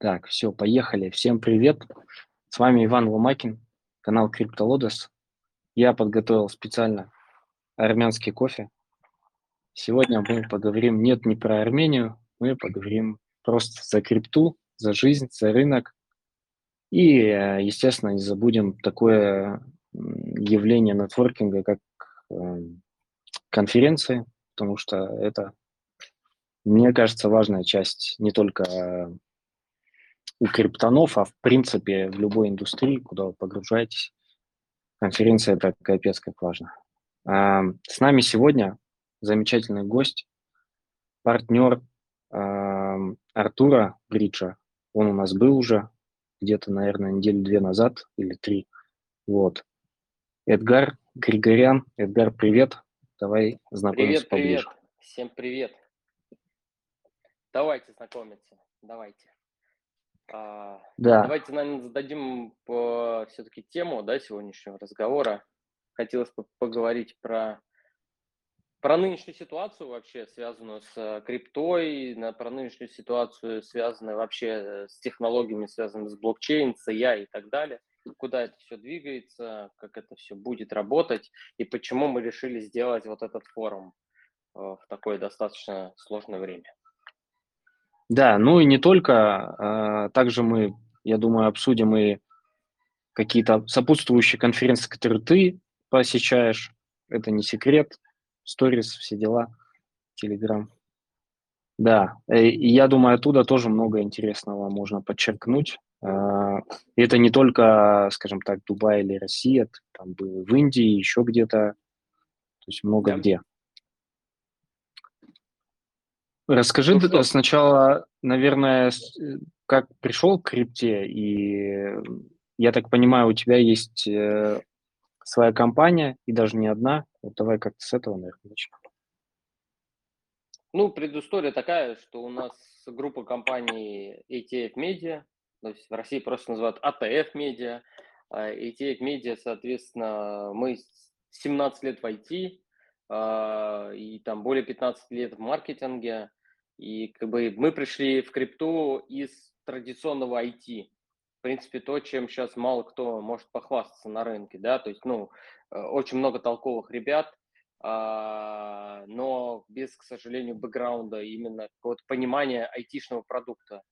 Так, все, поехали. Всем привет. С вами Иван Ломакин, канал CryptoLotus. Я подготовил специально армянский кофе. Сегодня мы поговорим нет не про Армению, мы поговорим просто за крипту, за жизнь, за рынок. И, э, естественно, не забудем такое явление нетворкинга, как эм, конференции, потому что это, мне кажется, важная часть не только у криптонов, а в принципе в любой индустрии, куда вы погружаетесь, конференция это капец как важно. С нами сегодня замечательный гость, партнер Артура Бриджа. Он у нас был уже где-то, наверное, недели две назад или три. Вот. Эдгар Григорян. Эдгар, привет. Давай знакомиться привет, поближе. Привет, всем привет. Давайте знакомиться, давайте. А, да. Давайте, наверное, зададим все-таки тему да, сегодняшнего разговора. Хотелось бы поговорить про, про нынешнюю ситуацию вообще, связанную с криптой, на, про нынешнюю ситуацию, связанную вообще с технологиями, связанными с блокчейн, с AI и так далее. Куда это все двигается, как это все будет работать и почему мы решили сделать вот этот форум э, в такое достаточно сложное время. Да, ну и не только. А, также мы, я думаю, обсудим и какие-то сопутствующие конференции, которые ты посещаешь. Это не секрет. Сторис, все дела, Телеграм. Да, э, и я думаю, оттуда тоже много интересного можно подчеркнуть. А, это не только, скажем так, Дубай или Россия, там был в Индии, еще где-то, то есть много да. где. Расскажи ну, что? сначала, наверное, как пришел к крипте, и я так понимаю, у тебя есть э, своя компания, и даже не одна. Вот давай как-то с этого, наверное, начнем. Ну, предыстория такая, что у нас группа компаний ETF Media, то есть в России просто называют ATF Media. ETF Media, соответственно, мы 17 лет в IT, а, и там более 15 лет в маркетинге. И как бы мы пришли в крипту из традиционного IT. В принципе, то, чем сейчас мало кто может похвастаться на рынке, да, то есть, ну, э, очень много толковых ребят, а, но без, к сожалению, бэкграунда, именно какого-то понимания айтишного продукта.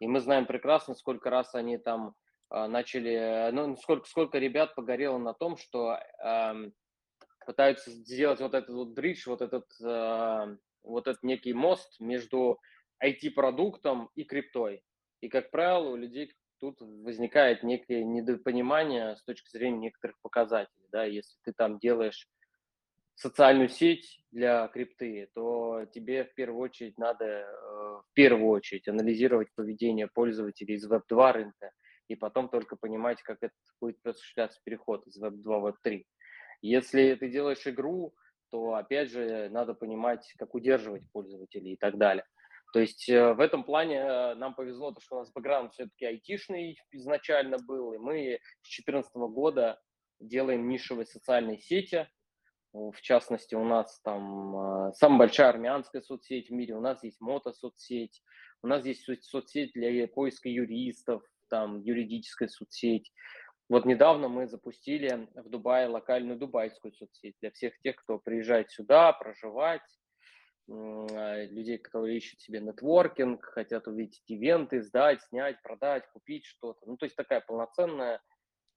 И мы знаем прекрасно, сколько раз они там а, начали, ну, сколько, сколько ребят погорело на том, что э, пытаются сделать вот этот вот бридж, вот этот э, вот этот некий мост между IT-продуктом и криптой. И, как правило, у людей тут возникает некое недопонимание с точки зрения некоторых показателей. Да? Если ты там делаешь социальную сеть для крипты, то тебе в первую очередь надо э, в первую очередь анализировать поведение пользователей из Web2 рынка и потом только понимать, как это будет осуществляться переход из Web2 в Web3. Если ты делаешь игру, то опять же надо понимать, как удерживать пользователей и так далее. То есть э, в этом плане э, нам повезло, то, что у нас бэкграунд все-таки айтишный изначально был, и мы с 2014 года делаем нишевые социальные сети. В частности, у нас там э, самая большая армянская соцсеть в мире, у нас есть мото-соцсеть, у нас есть соцсеть для поиска юристов, там юридическая соцсеть. Вот недавно мы запустили в Дубае локальную дубайскую соцсеть для всех тех, кто приезжает сюда проживать, а, людей, которые ищут себе нетворкинг, хотят увидеть ивенты, сдать, снять, продать, купить что-то. Ну, то есть такая полноценная,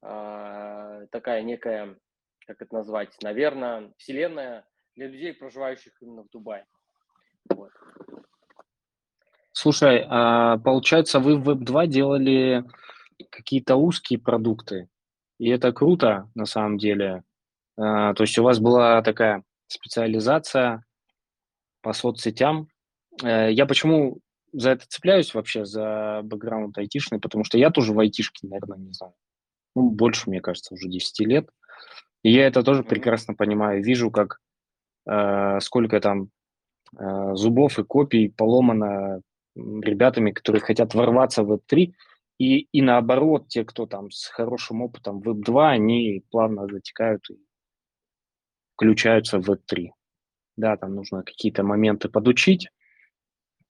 а, такая некая, как это назвать, наверное, вселенная для людей, проживающих именно в Дубае. Вот. Слушай, а получается, вы в Web2 делали какие-то узкие продукты. И это круто, на самом деле. А, то есть у вас была такая специализация по соцсетям. Э, я почему за это цепляюсь вообще, за бэкграунд айтишный, потому что я тоже в айтишке, наверное, не знаю. Ну, больше, мне кажется, уже 10 лет. И я это тоже прекрасно понимаю. Вижу, как э, сколько там э, зубов и копий поломано ребятами, которые хотят ворваться в Web3, и, и наоборот, те, кто там с хорошим опытом Web2, они плавно затекают и включаются в Web3. Да, там нужно какие-то моменты подучить,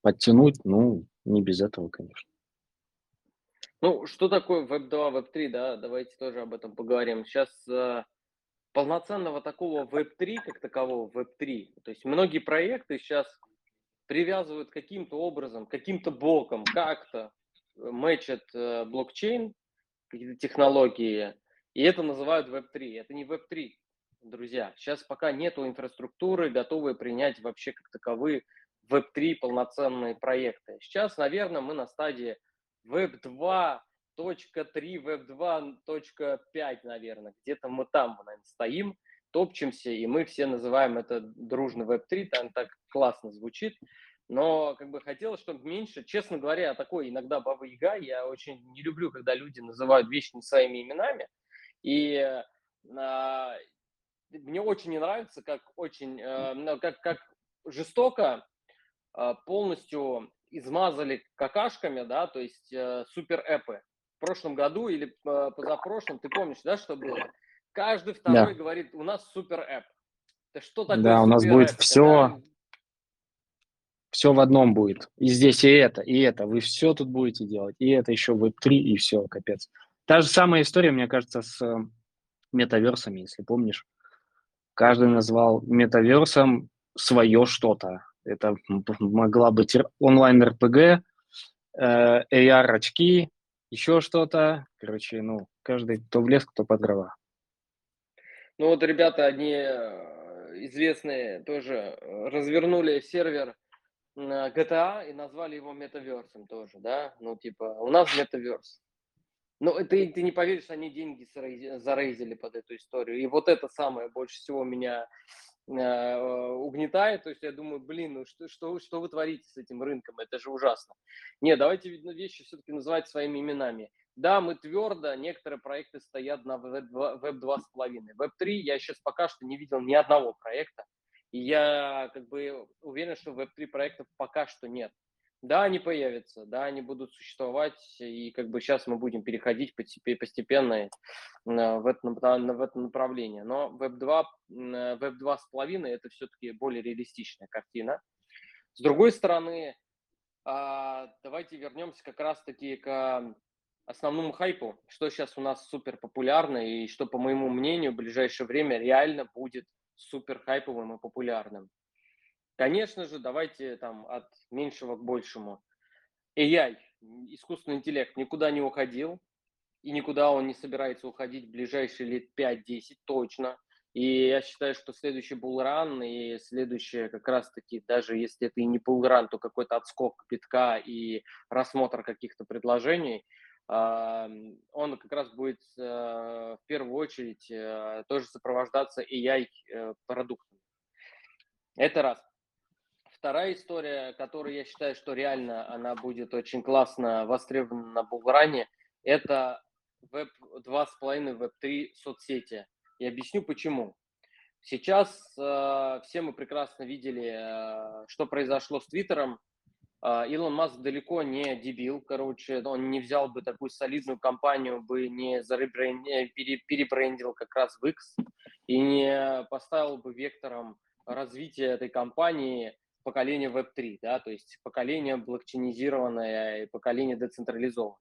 подтянуть, ну, не без этого, конечно. Ну, что такое Web2, Web3, да, давайте тоже об этом поговорим. Сейчас э, полноценного такого Web3, как такового Web3, то есть многие проекты сейчас привязывают каким-то образом, каким-то боком, как-то мэчат э, блокчейн, какие-то технологии, и это называют Web3. Это не Web3, друзья. Сейчас пока нету инфраструктуры, готовые принять вообще как таковые Web3 полноценные проекты. Сейчас, наверное, мы на стадии Web 2.3, Web 2.5, наверное. Где-то мы там, наверное, стоим, топчемся, и мы все называем это дружно Web 3, там так классно звучит. Но как бы хотелось, чтобы меньше, честно говоря, такой иногда баба Яга, я очень не люблю, когда люди называют вещи не своими именами. И а, мне очень не нравится, как очень, э, как, как жестоко э, полностью измазали какашками, да, то есть э, супер эпы. В прошлом году или э, позапрошлом, ты помнишь, да, что было? Каждый второй да. говорит, у нас супер эп. Это что такое Да, у нас будет все, Когда... все в одном будет. И здесь и это, и это. Вы все тут будете делать. И это еще вы три, и все, капец. Та же самая история, мне кажется, с э, метаверсами, если помнишь. Каждый назвал метаверсом свое что-то. Это могла быть онлайн-РПГ, э, AR-очки, еще что-то. Короче, ну, каждый кто в лес, кто по дрова. Ну вот ребята, одни э, известные тоже развернули сервер GTA и назвали его метаверсом тоже, да? Ну, типа, у нас метаверс. Ну, ты, ты не поверишь, они деньги зарейзили под эту историю. И вот это самое больше всего меня Э, угнетает, то есть я думаю, блин, ну что, что, что вы творите с этим рынком, это же ужасно. Не, давайте вещи все-таки называть своими именами. Да, мы твердо, некоторые проекты стоят на Web 2.5. Web 3 я сейчас пока что не видел ни одного проекта, и я как бы уверен, что Web 3 проектов пока что нет. Да, они появятся, да, они будут существовать, и как бы сейчас мы будем переходить постепенно э, в это, в это направление. Но Web 2, Web 2.5 это все-таки более реалистичная картина. С другой стороны, а, давайте вернемся как раз-таки к основному хайпу, что сейчас у нас супер популярно и что, по моему мнению, в ближайшее время реально будет супер хайповым и популярным. Конечно же, давайте там от меньшего к большему. AI, искусственный интеллект, никуда не уходил, и никуда он не собирается уходить в ближайшие лет 5-10 точно. И я считаю, что следующий булран и следующее как раз-таки, даже если это и не булран, то какой-то отскок битка и рассмотр каких-то предложений, он как раз будет э, в первую очередь э, тоже сопровождаться AI-продуктами. Э, это раз. Вторая история, которую я считаю, что реально она будет очень классно востребована на Булгране, это Web 2.5, Web 3 соцсети. И объясню почему. Сейчас э, все мы прекрасно видели, э, что произошло с Твиттером. Э, Илон Маск далеко не дебил, короче, он не взял бы такую солидную компанию, бы не перебрендил как раз в X и не поставил бы вектором развития этой компании поколение Web3, да, то есть поколение блокчейнизированное и поколение децентрализованное.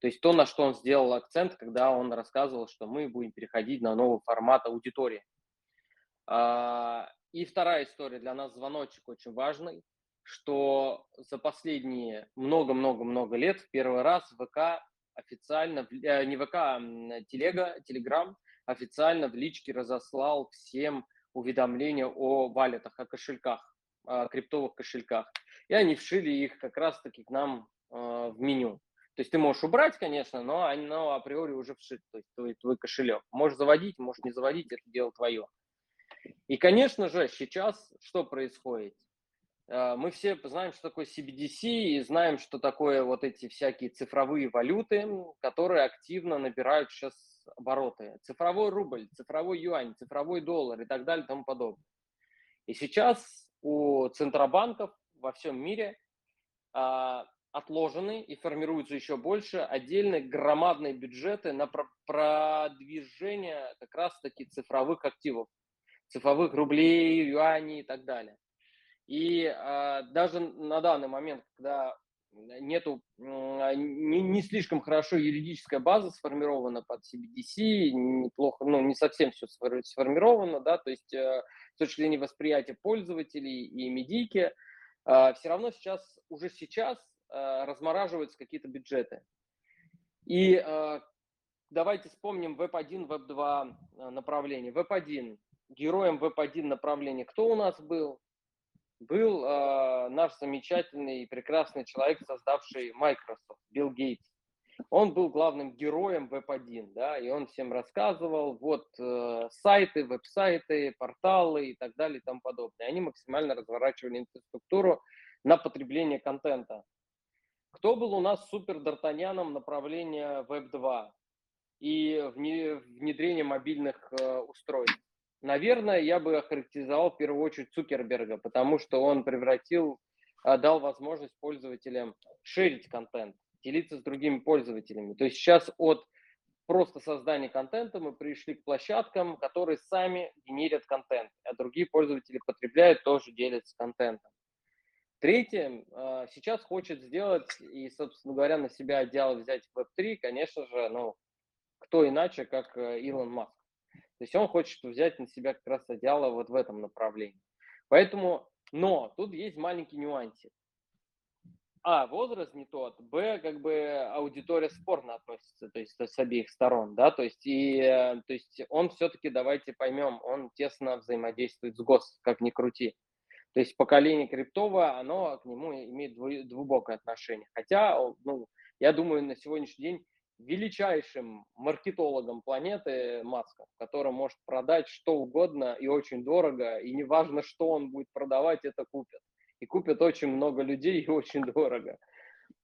То есть то, на что он сделал акцент, когда он рассказывал, что мы будем переходить на новый формат аудитории. А, и вторая история для нас звоночек очень важный, что за последние много-много-много лет в первый раз ВК официально, э, не ВК, а Телега, Телеграм официально в личке разослал всем уведомления о валютах, о кошельках криптовых кошельках. И они вшили их как раз-таки к нам в меню. То есть ты можешь убрать, конечно, но оно априори уже вшит, то есть твой, твой кошелек. Можешь заводить, можешь не заводить, это дело твое. И, конечно же, сейчас что происходит? Мы все знаем, что такое CBDC, и знаем, что такое вот эти всякие цифровые валюты, которые активно набирают сейчас обороты. Цифровой рубль, цифровой юань, цифровой доллар и так далее и тому подобное. И сейчас у центробанков во всем мире а, отложены и формируются еще больше отдельные громадные бюджеты на продвижение как раз-таки цифровых активов, цифровых рублей, юаней и так далее. И а, даже на данный момент, когда нету, не, не слишком хорошо юридическая база сформирована под CBDC, неплохо, ну, не совсем все сформировано, да, то есть э, с точки зрения восприятия пользователей и медийки, э, все равно сейчас, уже сейчас э, размораживаются какие-то бюджеты. И давайте вспомним Web1, Web2 направление. Web1, героем Web1 направления кто у нас был? Был э, наш замечательный и прекрасный человек, создавший Microsoft, Билл Гейтс. Он был главным героем Web1, да, и он всем рассказывал, вот э, сайты, веб-сайты, порталы и так далее и тому подобное. Они максимально разворачивали инфраструктуру на потребление контента. Кто был у нас супер д'Артаньяном направления Web2 и внедрение мобильных э, устройств? Наверное, я бы охарактеризовал в первую очередь Цукерберга, потому что он превратил, а, дал возможность пользователям шерить контент, делиться с другими пользователями. То есть сейчас от просто создания контента мы пришли к площадкам, которые сами генерят контент, а другие пользователи потребляют, тоже делятся контентом. Третье, а, сейчас хочет сделать, и, собственно говоря, на себя одеяло взять Web3, конечно же, ну, кто иначе, как э, Илон Маск. То есть он хочет взять на себя как раз одеяло вот в этом направлении. Поэтому, но тут есть маленький нюансик. А, возраст не тот, Б, как бы аудитория спорно относится, то есть с обеих сторон, да, то есть, и, э, то есть он все-таки, давайте поймем, он тесно взаимодействует с ГОС, как ни крути. То есть поколение криптовое, оно к нему имеет глубокое отношение. Хотя, ну, я думаю, на сегодняшний день величайшим маркетологом планеты Маска, который может продать что угодно и очень дорого, и неважно, что он будет продавать, это купят. И купят очень много людей и очень дорого.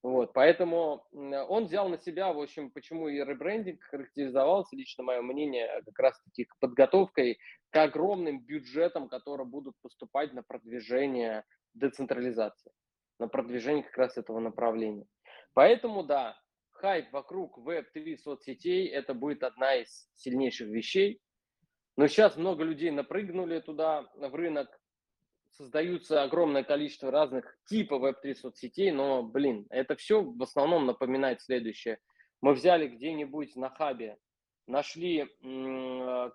Вот, поэтому он взял на себя, в общем, почему и ребрендинг характеризовался, лично мое мнение, как раз-таки подготовкой к огромным бюджетам, которые будут поступать на продвижение децентрализации, на продвижение как раз этого направления. Поэтому, да, хайп вокруг Web3 соцсетей, это будет одна из сильнейших вещей. Но сейчас много людей напрыгнули туда, в рынок, создаются огромное количество разных типов Web3 соцсетей, но, блин, это все в основном напоминает следующее. Мы взяли где-нибудь на хабе, нашли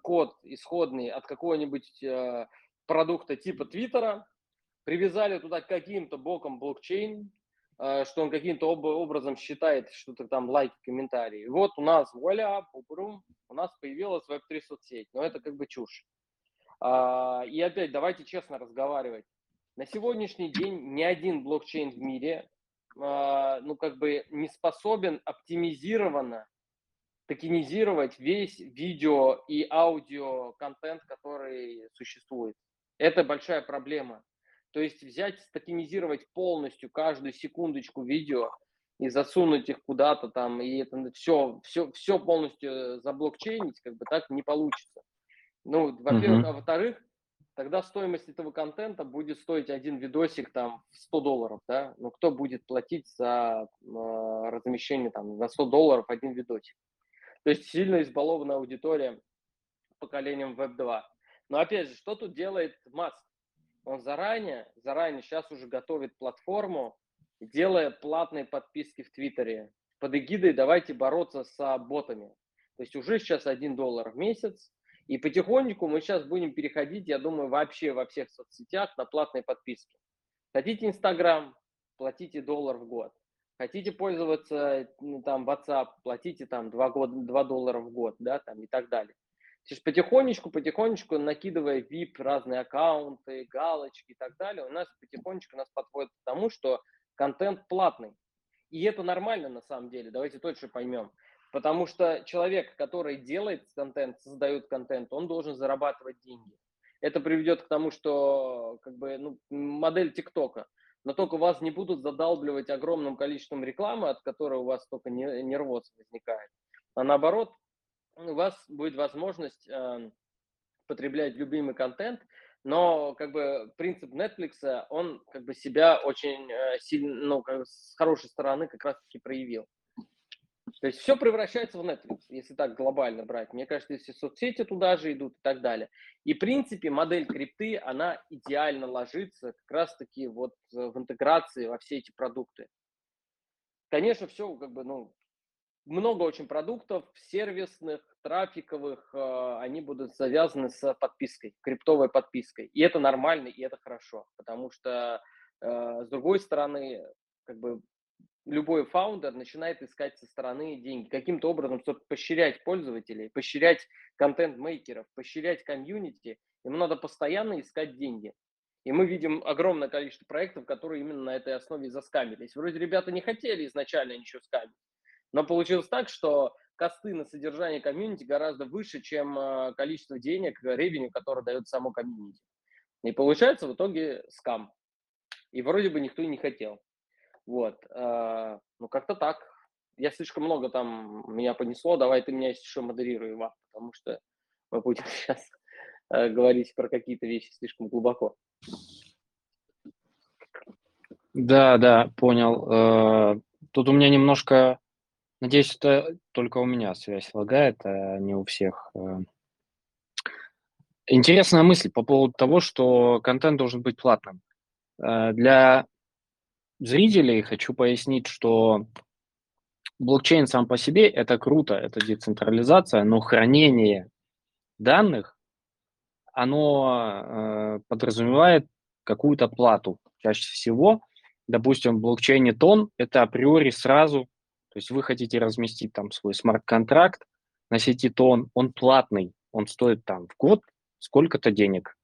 код исходный от какого-нибудь э, продукта типа Твиттера, привязали туда каким-то боком блокчейн, что он каким-то образом считает что-то там лайки, комментарии. Вот у нас, вуаля, пупрум, у нас появилась веб-3 соцсеть. Но это как бы чушь. А, и опять, давайте честно разговаривать. На сегодняшний день ни один блокчейн в мире, а, ну, как бы не способен оптимизированно токенизировать весь видео и аудио контент, который существует. Это большая проблема. То есть взять, статинизировать полностью каждую секундочку видео и засунуть их куда-то там, и это все, все, все полностью заблокчейнить, как бы так не получится. Ну, во-первых, uh-huh. а во-вторых, тогда стоимость этого контента будет стоить один видосик там в 100 долларов, да, ну кто будет платить за э, размещение там за 100 долларов один видосик? То есть сильно избалована аудитория поколением Web 2. Но опять же, что тут делает Маск? Он заранее, заранее сейчас уже готовит платформу, делая платные подписки в Твиттере под эгидой «давайте бороться с ботами». То есть уже сейчас 1 доллар в месяц, и потихоньку мы сейчас будем переходить, я думаю, вообще во всех соцсетях на платные подписки. Хотите Инстаграм, платите доллар в год. Хотите пользоваться ну, там WhatsApp, платите там 2, года, 2 доллара в год, да, там и так далее. Есть потихонечку, потихонечку, накидывая VIP, разные аккаунты, галочки и так далее, у нас потихонечку нас подводит к тому, что контент платный. И это нормально на самом деле, давайте точно поймем. Потому что человек, который делает контент, создает контент, он должен зарабатывать деньги. Это приведет к тому, что как бы, ну, модель ТикТока. Но только вас не будут задалбливать огромным количеством рекламы, от которой у вас только нервоз возникает. А наоборот, у вас будет возможность э, потреблять любимый контент, но как бы принцип Netflix, он как бы себя очень э, сильно, ну, как с хорошей стороны как раз-таки проявил. То есть все превращается в Netflix, если так глобально брать. Мне кажется, если соцсети туда же идут и так далее. И, в принципе, модель крипты, она идеально ложится как раз-таки вот в интеграции во все эти продукты. конечно, все как бы, ну, много очень продуктов сервисных, трафиковых, э, они будут завязаны с подпиской, криптовой подпиской. И это нормально, и это хорошо, потому что, э, с другой стороны, как бы любой фаундер начинает искать со стороны деньги. Каким-то образом, чтобы поощрять пользователей, поощрять контент-мейкеров, поощрять комьюнити, ему надо постоянно искать деньги. И мы видим огромное количество проектов, которые именно на этой основе заскамились. Вроде ребята не хотели изначально ничего скамить, но получилось так, что косты на содержание комьюнити гораздо выше, чем э, количество денег, ревеню, которое дает само комьюнити. И получается в итоге скам. И вроде бы никто и не хотел. Вот. Э, ну, как-то так. Я слишком много там меня понесло. Давай ты меня еще модерируй, Иван, потому что мы будем сейчас э, говорить про какие-то вещи слишком глубоко. Да, да, понял. Тут у меня немножко Надеюсь, это только у меня связь лагает, а не у всех. Э. Интересная мысль по поводу того, что контент должен быть платным. Э, для зрителей хочу пояснить, что блокчейн сам по себе – это круто, это децентрализация, но хранение данных, оно э, подразумевает какую-то плату чаще всего. Допустим, в блокчейне тон – это априори сразу то есть вы хотите разместить там свой смарт-контракт на сети тон, он платный, он стоит там в год сколько-то денег.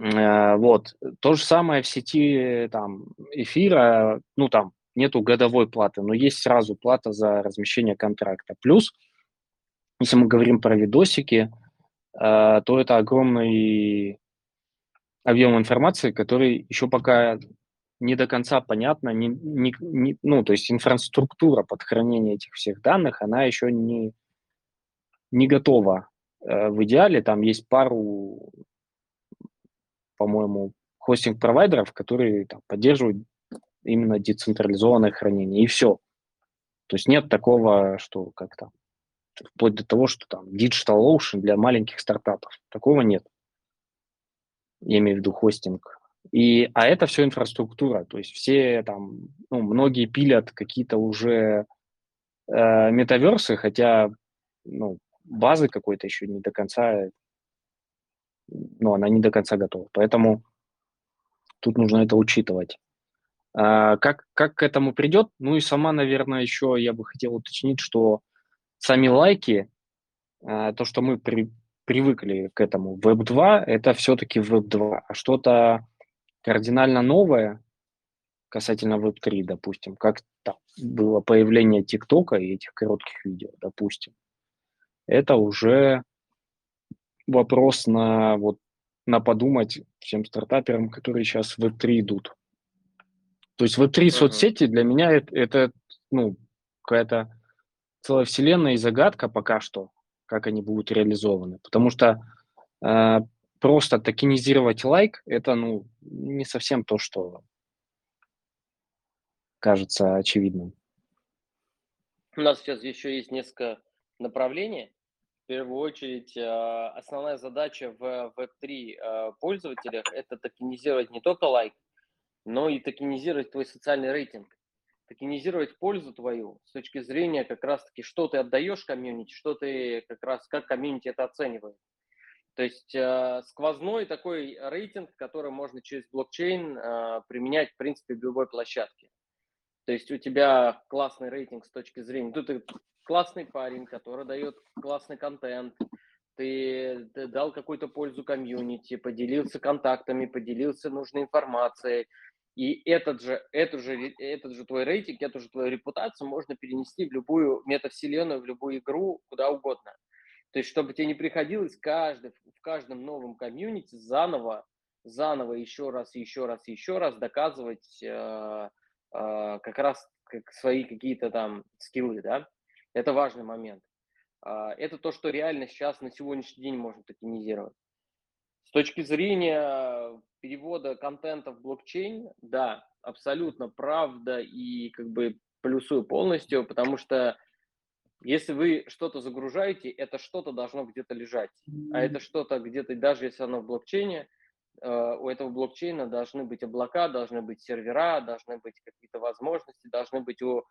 Э, вот. То же самое в сети там эфира, ну там нету годовой платы, но есть сразу плата за размещение контракта. Плюс, если мы говорим про видосики, э, то это огромный объем информации, который еще пока не до конца понятно, не, не, не, ну, то есть инфраструктура под хранение этих всех данных, она еще не, не готова. Э, в идеале там есть пару, по-моему, хостинг-провайдеров, которые там, поддерживают именно децентрализованное хранение, и все. То есть нет такого, что как-то вплоть до того, что там Digital Ocean для маленьких стартапов. Такого нет. Я имею в виду хостинг и, а это все инфраструктура, то есть все там, ну, многие пилят какие-то уже э, метаверсы, хотя, ну, базы какой-то еще не до конца, ну, она не до конца готова. Поэтому тут нужно это учитывать. А, как, как к этому придет? Ну и сама, наверное, еще я бы хотел уточнить, что сами лайки, а, то, что мы при, привыкли к этому, Web2, это все-таки Web2, а что-то кардинально новое касательно Web3, допустим, как там было появление ТикТока и этих коротких видео, допустим, это уже вопрос на вот на подумать всем стартаперам, которые сейчас в Web3 идут. То есть Web3 uh-huh. соцсети для меня это, это ну, какая-то целая вселенная и загадка пока что, как они будут реализованы. Потому что э, просто токенизировать лайк, это, ну, не совсем то, что кажется очевидным. У нас сейчас еще есть несколько направлений. В первую очередь, а, основная задача в Web3 а, пользователях – это токенизировать не только лайк, но и токенизировать твой социальный рейтинг. Токенизировать пользу твою с точки зрения как раз-таки, что ты отдаешь комьюнити, что ты как раз, как комьюнити это оценивает. То есть э, сквозной такой рейтинг, который можно через блокчейн э, применять, в принципе, в любой площадке. То есть у тебя классный рейтинг с точки зрения, ну, ты классный парень, который дает классный контент, ты, ты дал какую-то пользу комьюнити, поделился контактами, поделился нужной информацией, и этот же, эту же, этот же твой рейтинг, эту же твою репутацию можно перенести в любую метавселенную, в любую игру, куда угодно. То есть, чтобы тебе не приходилось каждый, в каждом новом комьюнити заново, заново еще раз, еще раз, еще раз доказывать э, э, как раз как свои какие-то там скиллы, да. Это важный момент. Э, это то, что реально сейчас на сегодняшний день можно токенизировать. С точки зрения перевода контента в блокчейн, да, абсолютно правда и как бы плюсую полностью, потому что если вы что-то загружаете, это что-то должно где-то лежать. А это что-то где-то, даже если оно в блокчейне, э, у этого блокчейна должны быть облака, должны быть сервера, должны быть какие-то возможности, должны быть у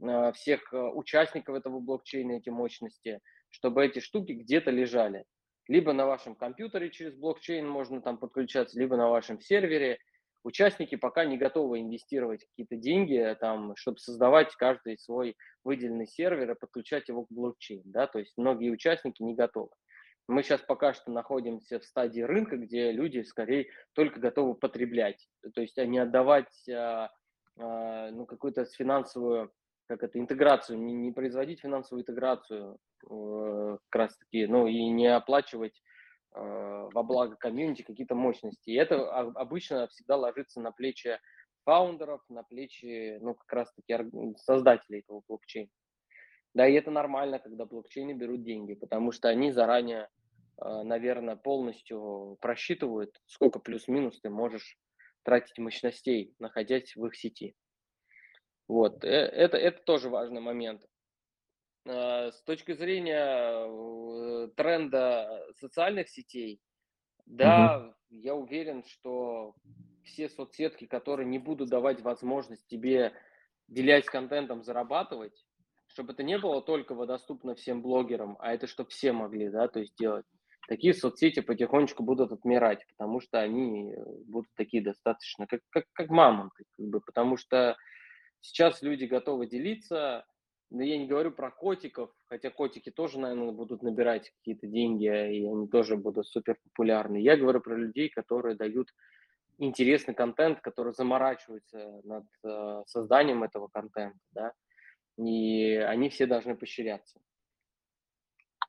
э, всех э, участников этого блокчейна эти мощности, чтобы эти штуки где-то лежали. Либо на вашем компьютере через блокчейн можно там подключаться, либо на вашем сервере. Участники пока не готовы инвестировать какие-то деньги, там, чтобы создавать каждый свой выделенный сервер и подключать его к блокчейн. Да? То есть многие участники не готовы. Мы сейчас пока что находимся в стадии рынка, где люди скорее только готовы потреблять, то есть а не отдавать а, а, ну, какую-то финансовую, как это, интеграцию, не, не производить финансовую интеграцию э, как раз таки, ну и не оплачивать во благо комьюнити какие-то мощности. И это обычно всегда ложится на плечи фаундеров, на плечи, ну, как раз таки создателей этого блокчейна. Да, и это нормально, когда блокчейны берут деньги, потому что они заранее, а, наверное, полностью просчитывают, сколько плюс-минус ты можешь тратить мощностей, находясь в их сети. Вот, э, это, это тоже важный момент. А, с точки зрения э, тренда социальных сетей, да, угу. я уверен, что все соцсетки, которые не будут давать возможность тебе, делясь контентом, зарабатывать, чтобы это не было только доступно всем блогерам, а это чтобы все могли, да, то есть делать. Такие соцсети потихонечку будут отмирать, потому что они э, будут такие достаточно, как, как, как мамонты, как бы, потому что сейчас люди готовы делиться, но я не говорю про котиков, хотя котики тоже, наверное, будут набирать какие-то деньги, и они тоже будут супер популярны. Я говорю про людей, которые дают интересный контент, которые заморачиваются над э, созданием этого контента, да, и они все должны поощряться.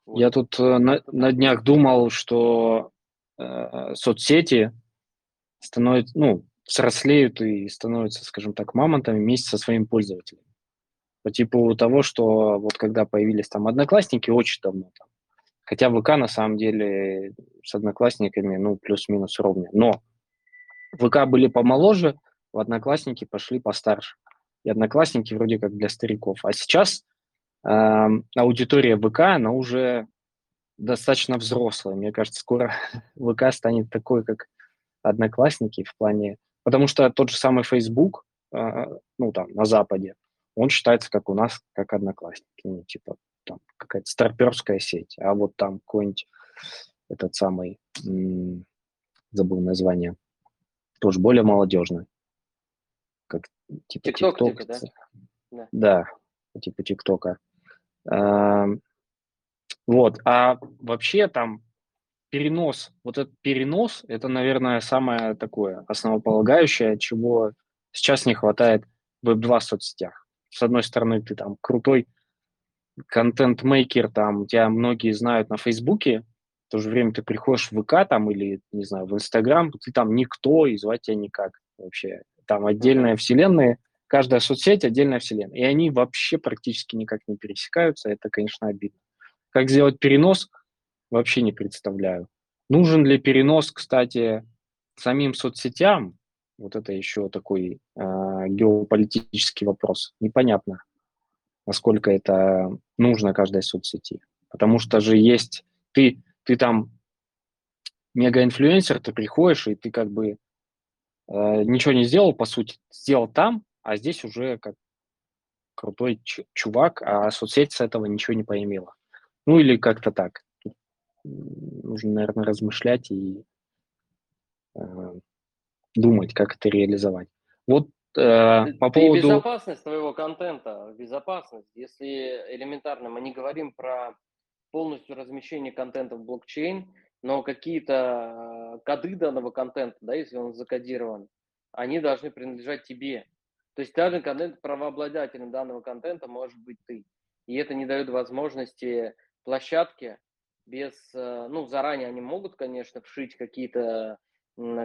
Вот. Я тут э, на, на днях думал, что э, соцсети становятся, ну, взрослеют и становятся, скажем так, мамонтами вместе со своими пользователями. По типу того, что вот когда появились там одноклассники, очень давно там. Хотя ВК на самом деле с одноклассниками, ну, плюс-минус ровня. Но ВК были помоложе, в одноклассники пошли постарше и одноклассники вроде как для стариков. А сейчас э, аудитория ВК, она уже достаточно взрослая. Мне кажется, скоро ВК станет такой, как одноклассники в плане... Потому что тот же самый Facebook, э, ну, там, на Западе, он считается, как у нас, как одноклассники. Ну, типа, там, какая-то старперская сеть. А вот там какой-нибудь этот самый, м- забыл название, тоже более молодежный как типа TikTok, TikTok типа, да? да, типа ТикТока. Вот, а вообще там перенос, вот этот перенос, это, наверное, самое такое основополагающее, чего сейчас не хватает в Web2 соцсетях. С одной стороны, ты там крутой контент-мейкер, там тебя многие знают на Фейсбуке, в то же время ты приходишь в ВК там или, не знаю, в Инстаграм, ты там никто, и звать тебя никак вообще там отдельная вселенная, каждая соцсеть отдельная вселенная. И они вообще практически никак не пересекаются. Это, конечно, обидно. Как сделать перенос, вообще не представляю. Нужен ли перенос, кстати, самим соцсетям? Вот это еще такой э, геополитический вопрос. Непонятно, насколько это нужно каждой соцсети. Потому что же есть ты, ты там мега-инфлюенсер, ты приходишь, и ты как бы Э, ничего не сделал, по сути, сделал там, а здесь уже как крутой чувак, а соцсеть с этого ничего не поимела. Ну или как-то так. Тут нужно, наверное, размышлять и э, думать, как это реализовать. Вот э, по поводу... Безопасность твоего контента, безопасность. Если элементарно мы не говорим про полностью размещение контента в блокчейн, но какие-то э, коды данного контента, да, если он закодирован, они должны принадлежать тебе. То есть даже контент правообладателем данного контента может быть ты. И это не дает возможности площадке без, э, ну, заранее они могут, конечно, вшить какие-то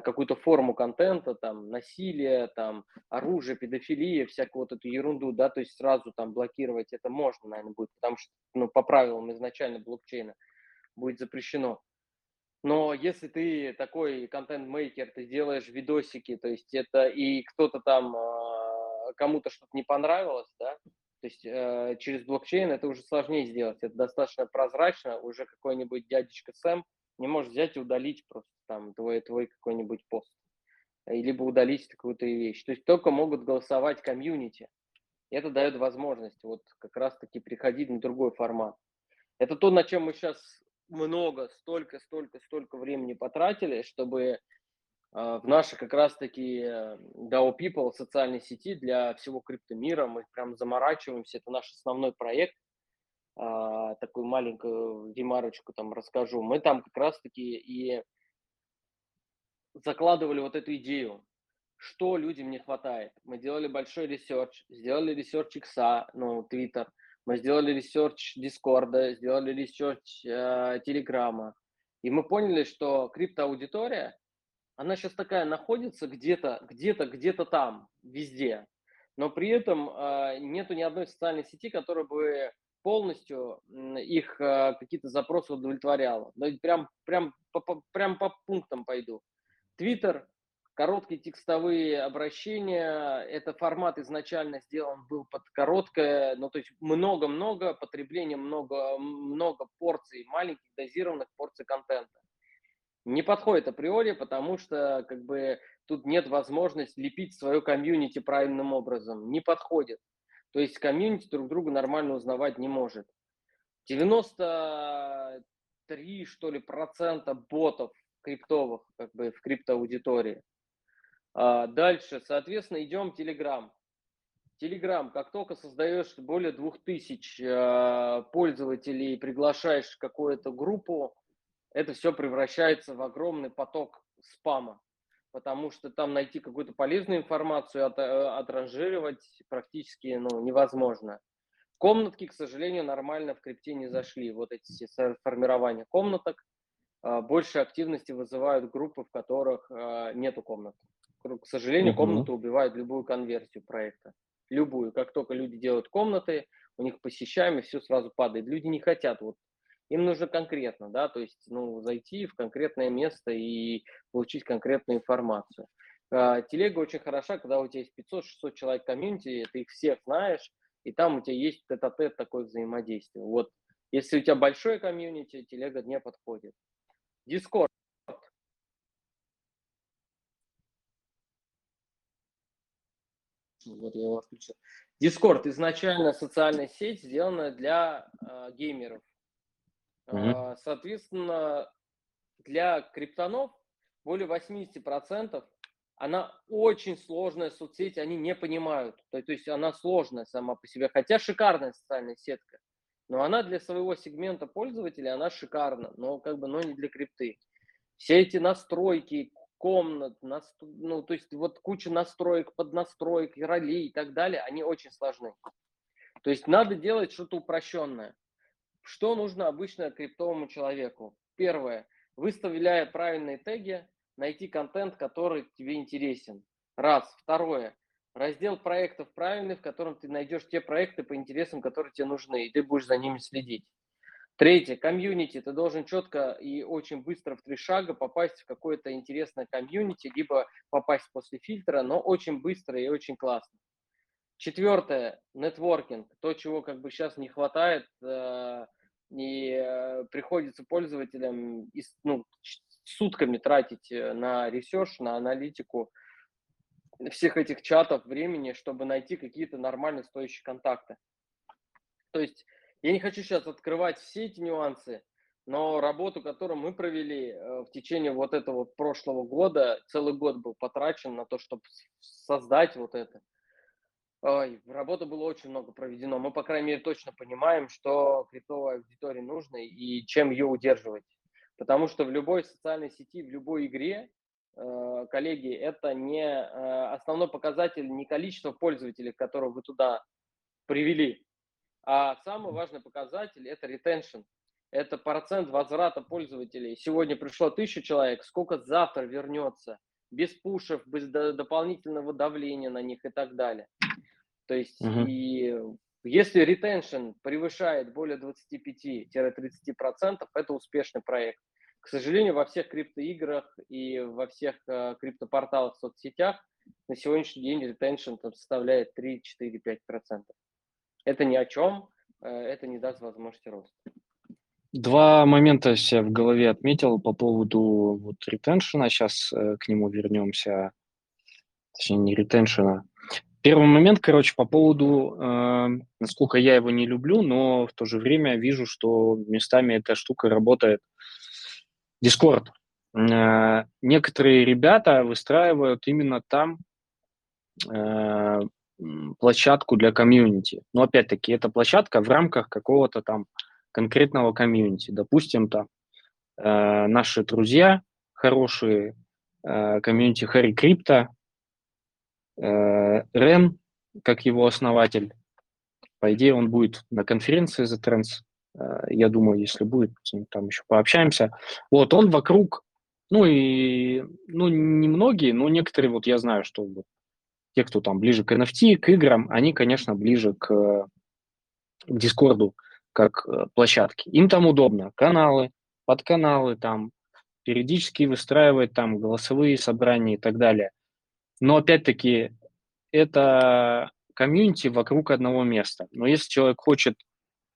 какую-то форму контента, там, насилие, там, оружие, педофилия, всякую вот эту ерунду, да, то есть сразу там блокировать это можно, наверное, будет, потому что, ну, по правилам изначально блокчейна будет запрещено. Но если ты такой контент-мейкер, ты делаешь видосики, то есть это и кто-то там, а, кому-то что-то не понравилось, да, то есть э, через блокчейн это уже сложнее сделать, это достаточно прозрачно, уже какой-нибудь дядечка Сэм не можешь взять и удалить просто там твой, твой какой-нибудь пост. Либо удалить какую-то вещь. То есть только могут голосовать комьюнити. Это дает возможность вот как раз-таки приходить на другой формат. Это то, на чем мы сейчас много, столько, столько, столько времени потратили, чтобы а, в наши как раз-таки э, DAO People социальной сети для всего криптомира. Мы прям заморачиваемся, это наш основной проект. А, такую маленькую ремарочку там расскажу. Мы там как раз-таки и закладывали вот эту идею, что людям не хватает. Мы делали большой research, сделали research Икса, ну, Твиттер, мы сделали research Дискорда, сделали research э, Телеграма. И мы поняли, что криптоаудитория – она сейчас такая находится где-то, где-то, где-то там, везде. Но при этом э, нету ни одной социальной сети, которая бы полностью их э, какие-то запросы удовлетворяла. Но прям, прям, по, прям по пунктам пойду. Твиттер, короткие текстовые обращения. Это формат изначально сделан был под короткое, ну то есть много-много потребления, много, много порций, маленьких дозированных порций контента не подходит априори, потому что как бы тут нет возможности лепить свое комьюнити правильным образом. Не подходит. То есть комьюнити друг друга нормально узнавать не может. 93, что ли, процента ботов криптовых, как бы в криптоаудитории. А дальше, соответственно, идем Telegram. Telegram, как только создаешь более 2000 э, пользователей, приглашаешь какую-то группу, это все превращается в огромный поток спама, потому что там найти какую-то полезную информацию, от, э, отранжировать практически ну, невозможно. Комнатки, к сожалению, нормально в крипте не зашли. Вот эти все формирования комнаток. А, больше активности вызывают группы, в которых а, нету комнат. К сожалению, угу. комнаты убивают любую конверсию проекта. Любую. Как только люди делают комнаты, у них посещаемость все сразу падает. Люди не хотят вот им нужно конкретно, да, то есть, ну, зайти в конкретное место и получить конкретную информацию. А, телега очень хороша, когда у тебя есть 500-600 человек комьюнити, ты их всех знаешь, и там у тебя есть тет-а-тет такое взаимодействие. Вот, если у тебя большое комьюнити, телега не подходит. Дискорд. Вот я его включил. Дискорд изначально социальная сеть, сделанная для э, геймеров. Угу. Соответственно, для криптонов более 80% она очень сложная соцсеть, они не понимают. То, то есть она сложная сама по себе, хотя шикарная социальная сетка. Но она для своего сегмента пользователей, она шикарна, но как бы, но не для крипты. Все эти настройки, комнат, настро... ну, то есть вот куча настроек, поднастроек, ролей и так далее, они очень сложны. То есть надо делать что-то упрощенное. Что нужно обычно криптовому человеку? Первое. Выставляя правильные теги, найти контент, который тебе интересен. Раз. Второе. Раздел проектов правильный, в котором ты найдешь те проекты по интересам, которые тебе нужны, и ты будешь за ними следить. Третье. Комьюнити. Ты должен четко и очень быстро в три шага попасть в какое-то интересное комьюнити, либо попасть после фильтра, но очень быстро и очень классно. Четвертое, нетворкинг, то, чего как бы сейчас не хватает, э, и э, приходится пользователям ну, сутками тратить э, на research, на аналитику всех этих чатов времени, чтобы найти какие-то нормально стоящие контакты. То есть я не хочу сейчас открывать все эти нюансы, но работу, которую мы провели в течение вот этого прошлого года, целый год был потрачен на то, чтобы создать вот это – Ой, работы было очень много проведено. Мы, по крайней мере, точно понимаем, что криптовой аудитории нужно и чем ее удерживать. Потому что в любой социальной сети, в любой игре, э, коллеги, это не э, основной показатель не количество пользователей, которых вы туда привели, а самый важный показатель – это retention. Это процент возврата пользователей. Сегодня пришло тысяча человек, сколько завтра вернется, без пушев, без дополнительного давления на них и так далее. То есть угу. и если retention превышает более 25-30%, это успешный проект. К сожалению, во всех криптоиграх и во всех э, криптопорталах, соцсетях на сегодняшний день там составляет 3, 4, 5%. Это ни о чем, э, это не даст возможности роста. Два момента себе в голове отметил по поводу вот ретеншена. Сейчас э, к нему вернемся. Точнее, не ретеншена. Первый момент, короче, по поводу, э, насколько я его не люблю, но в то же время вижу, что местами эта штука работает. Discord. Э, некоторые ребята выстраивают именно там э, площадку для комьюнити. Но опять-таки, это площадка в рамках какого-то там конкретного комьюнити. Допустим, там э, наши друзья хорошие, э, комьюнити Харри Крипто, э, Рен, как его основатель, по идее, он будет на конференции The Trends, э, я думаю, если будет, там еще пообщаемся. Вот, он вокруг, ну и, ну, немногие, но некоторые, вот я знаю, что вот, те, кто там ближе к NFT, к играм, они, конечно, ближе к, к Дискорду как э, площадки. Им там удобно. Каналы, подканалы там, периодически выстраивать там голосовые собрания и так далее. Но опять-таки это комьюнити вокруг одного места. Но если человек хочет,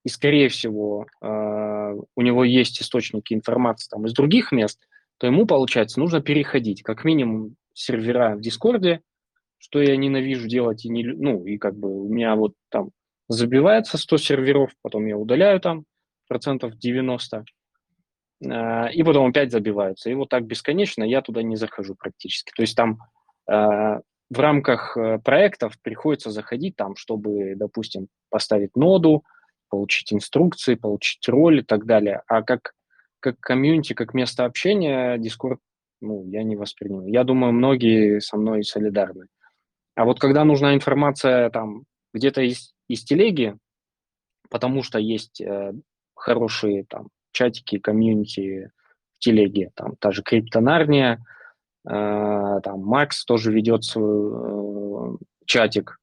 и скорее всего э, у него есть источники информации там из других мест, то ему, получается, нужно переходить как минимум сервера в Дискорде, что я ненавижу делать, и не, ну, и как бы у меня вот там забивается 100 серверов, потом я удаляю там процентов 90, э, и потом опять забиваются. И вот так бесконечно я туда не захожу практически. То есть там в рамках э, проектов приходится заходить там, чтобы, допустим, поставить ноду, получить инструкции, получить роль и так далее. А как, как комьюнити, как место общения Discord ну, я не воспринимаю. Я думаю, многие со мной солидарны. А вот когда нужна информация там где-то из из телеги, потому что есть э, хорошие там чатики, комьюнити в телеге, там та же Криптонарния, э, там Макс тоже ведет свой э, чатик,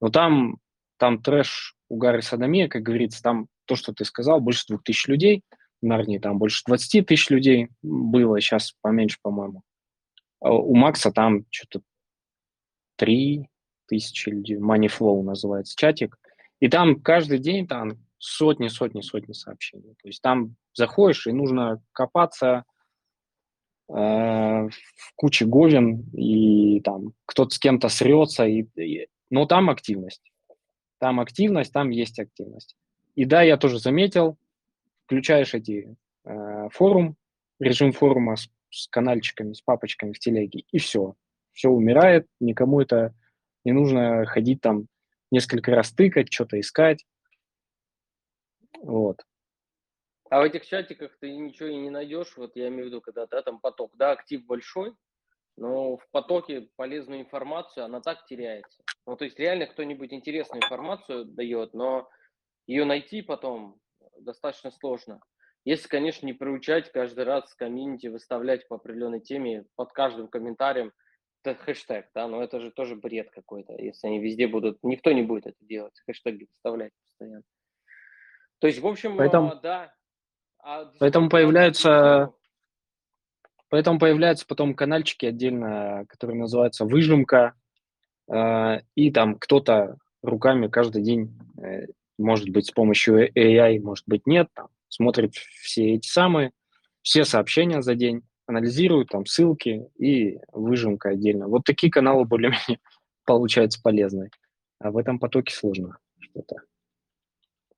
но там, там трэш, угар и садомия, как говорится, там то, что ты сказал, больше двух тысяч людей, в Нарнии там больше 20 тысяч людей было, сейчас поменьше, по-моему. А у Макса там что-то три тысячи людей, Moneyflow называется чатик, и там каждый день там сотни, сотни, сотни сообщений. То есть там заходишь, и нужно копаться э, в куче говен, и там кто-то с кем-то срется, и, и, но там активность. Там активность, там есть активность. И да, я тоже заметил, включаешь эти э, форум, режим форума с, с канальчиками, с папочками в телеге, и все. Все умирает, никому это не нужно ходить там несколько раз тыкать, что-то искать. Вот. А в этих чатиках ты ничего и не найдешь, вот я имею в виду, когда да, там поток, да, актив большой, но в потоке полезную информацию, она так теряется. Ну, то есть реально кто-нибудь интересную информацию дает, но ее найти потом достаточно сложно. Если, конечно, не приучать каждый раз комьюнити выставлять по определенной теме под каждым комментарием это хэштег, да, но это же тоже бред какой-то, если они везде будут, никто не будет это делать, хэштеги вставлять постоянно. То есть, в общем, поэтому, а, да. А поэтому появляются, поэтому появляются потом канальчики отдельно, которые называются выжимка, э, и там кто-то руками каждый день, э, может быть, с помощью AI, может быть, нет, там, смотрит все эти самые, все сообщения за день, анализируют там ссылки и выжимка отдельно. Вот такие каналы более-менее получаются полезные. А в этом потоке сложно что-то.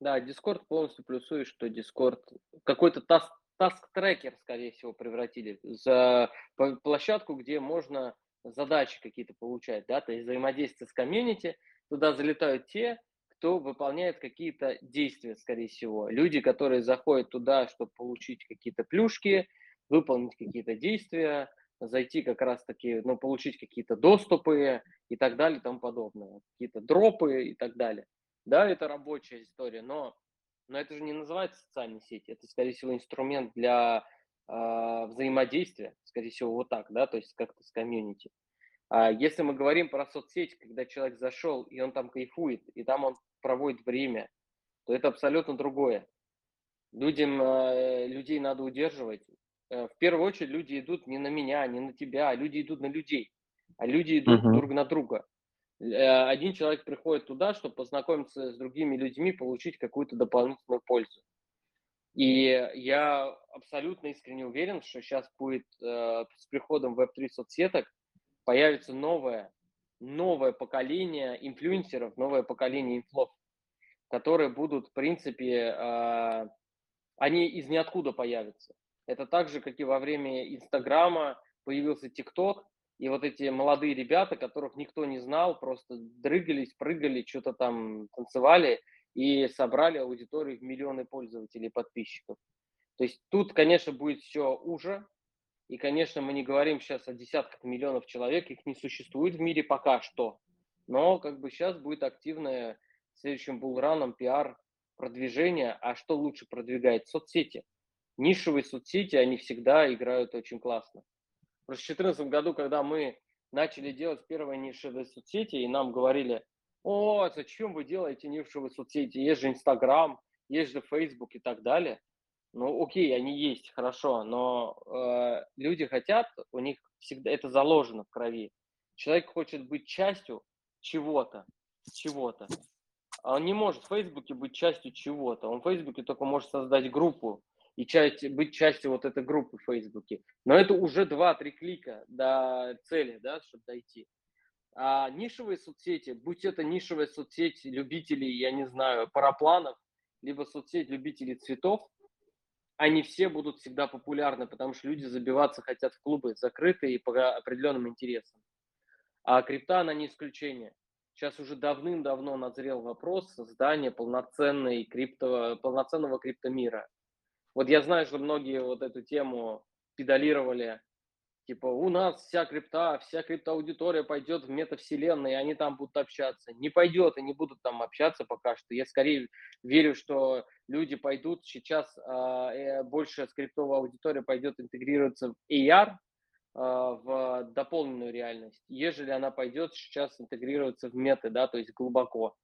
Да, Discord полностью плюсует, что Discord какой-то task, task-tracker, скорее всего, превратили за площадку, где можно задачи какие-то получать, да, то есть взаимодействие с комьюнити, туда залетают те, кто выполняет какие-то действия, скорее всего. Люди, которые заходят туда, чтобы получить какие-то плюшки, выполнить какие-то действия, зайти как раз-таки, ну, получить какие-то доступы и так далее и тому подобное, какие-то дропы и так далее. Да, это рабочая история, но, но это же не называется социальной сети, это, скорее всего, инструмент для э, взаимодействия, скорее всего, вот так, да, то есть как-то с комьюнити. А если мы говорим про соцсети, когда человек зашел, и он там кайфует, и там он проводит время, то это абсолютно другое. Людям, э, людей надо удерживать, Э, в первую очередь люди идут не на меня, не на тебя, а люди идут на людей, а люди идут uh-huh. друг на друга. Э, один человек приходит туда, чтобы познакомиться с другими людьми, получить какую-то дополнительную пользу. И я абсолютно искренне уверен, что сейчас будет э, с приходом Web3 соцсеток появится новое, новое поколение инфлюенсеров, новое поколение инфлов, которые будут, в принципе, э, они из ниоткуда появятся. Это так же, как и во время Инстаграма появился ТикТок, и вот эти молодые ребята, которых никто не знал, просто дрыгались, прыгали, что-то там танцевали и собрали аудиторию в миллионы пользователей, подписчиков. То есть тут, конечно, будет все уже. И, конечно, мы не говорим сейчас о десятках миллионов человек, их не существует в мире пока что. Но как бы сейчас будет активное следующим булраном пиар продвижение. А что лучше продвигает? Соцсети. Нишевые соцсети, они всегда играют очень классно. Просто в 2014 году, когда мы начали делать первые нишевые соцсети, и нам говорили, о, зачем вы делаете нишевые соцсети, есть же Инстаграм, есть же Фейсбук и так далее. Ну, окей, они есть, хорошо, но э, люди хотят, у них всегда это заложено в крови. Человек хочет быть частью чего-то, чего-то. А он не может в Фейсбуке быть частью чего-то. Он в Фейсбуке только может создать группу, и часть, быть частью вот этой группы в Фейсбуке. Но это уже 2-3 клика до цели, да, чтобы дойти. А нишевые соцсети, будь это нишевая соцсеть любителей, я не знаю, парапланов, либо соцсеть любителей цветов, они все будут всегда популярны, потому что люди забиваться хотят в клубы закрытые и по определенным интересам. А крипта, она не исключение. Сейчас уже давным-давно назрел вопрос создания полноценной крипто, полноценного криптомира. Вот я знаю, что многие вот эту тему педалировали, типа у нас вся крипта, вся криптоаудитория пойдет в метавселенные, и они там будут общаться. Не пойдет и не будут там общаться пока что. Я скорее верю, что люди пойдут сейчас, а, э, больше скриптовая аудитория пойдет интегрироваться в AR, а, в дополненную реальность, ежели она пойдет сейчас интегрироваться в меты, да, то есть глубоко.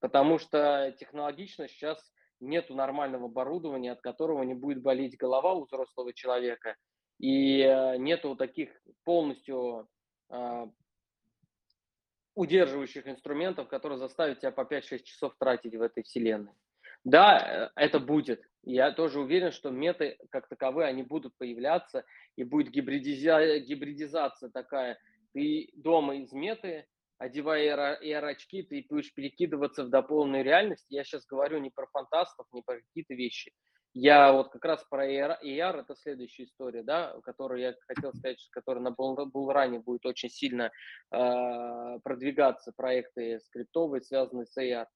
Потому что технологично сейчас нету нормального оборудования, от которого не будет болеть голова у взрослого человека, и э, нету таких полностью э, удерживающих инструментов, которые заставят тебя по 5-6 часов тратить в этой вселенной. Да, э, это будет. Я тоже уверен, что меты как таковые, они будут появляться, и будет гибридиза... гибридизация такая. Ты дома из меты одевая AR-очки, ты будешь перекидываться в дополненную реальность. Я сейчас говорю не про фантастов, не про какие-то вещи. Я вот как раз про AR, AR это следующая история, да, которую я хотел сказать, которая на Булране будет очень сильно э, продвигаться, проекты скриптовые, связанные с AR.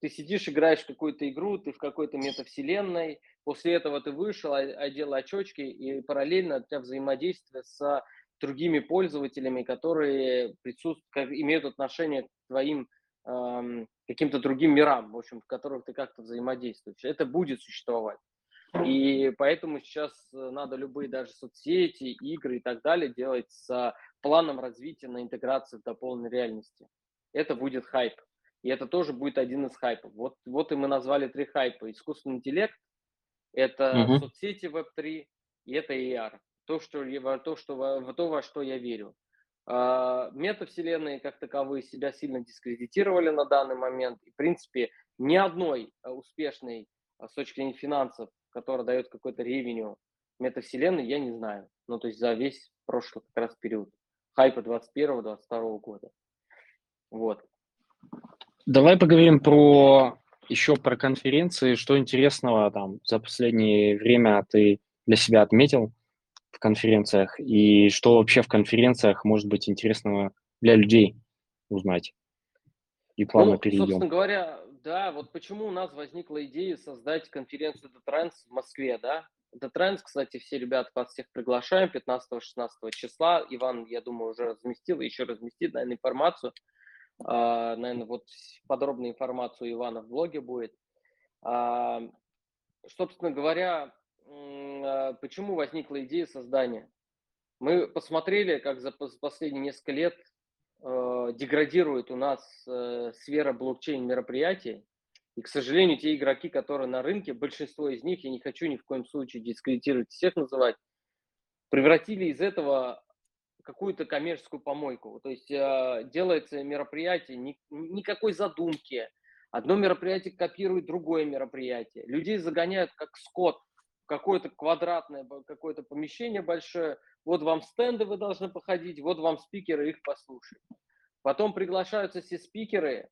Ты сидишь, играешь в какую-то игру, ты в какой-то метавселенной, после этого ты вышел, одел очочки, и параллельно у тебя взаимодействие с другими пользователями, которые присутствуют, имеют отношение к твоим эм, каким-то другим мирам, в общем, в которых ты как-то взаимодействуешь. Это будет существовать. И поэтому сейчас э, надо любые даже соцсети, игры и так далее делать с планом развития на интеграции в дополненной реальности. Это будет хайп. И это тоже будет один из хайпов. Вот, вот и мы назвали три хайпа. Искусственный интеллект, это uh-huh. соцсети Web3 и это AR то, что, то, что, то, во что я верю. А, метавселенные как таковые себя сильно дискредитировали на данный момент. И, в принципе, ни одной а, успешной а, с точки зрения финансов, которая дает какой-то ревеню метавселенной, я не знаю. Ну, то есть за весь прошлый как раз период хайпа 21-22 года. Вот. Давай поговорим про еще про конференции. Что интересного там за последнее время ты для себя отметил? В конференциях и что вообще в конференциях может быть интересного для людей узнать. И плавно ну, перейдем. Собственно говоря, да, вот почему у нас возникла идея создать конференцию The Trends в Москве, да? The Trends, кстати, все ребята вас всех приглашаем 15-16 числа. Иван, я думаю, уже разместил, еще разместит, наверное, информацию. Uh, наверное, вот подробную информацию Ивана в блоге будет. Uh, собственно говоря, а, почему возникла идея создания? Мы посмотрели, как за последние несколько лет э, деградирует у нас э, сфера блокчейн мероприятий. И, к сожалению, те игроки, которые на рынке, большинство из них, я не хочу ни в коем случае дискредитировать всех называть, превратили из этого какую-то коммерческую помойку. То есть э, делается мероприятие, ни, никакой задумки, Одно мероприятие копирует другое мероприятие. Людей загоняют как скот какое-то квадратное какое-то помещение большое. Вот вам стенды, вы должны походить, вот вам спикеры, их послушать. Потом приглашаются все спикеры,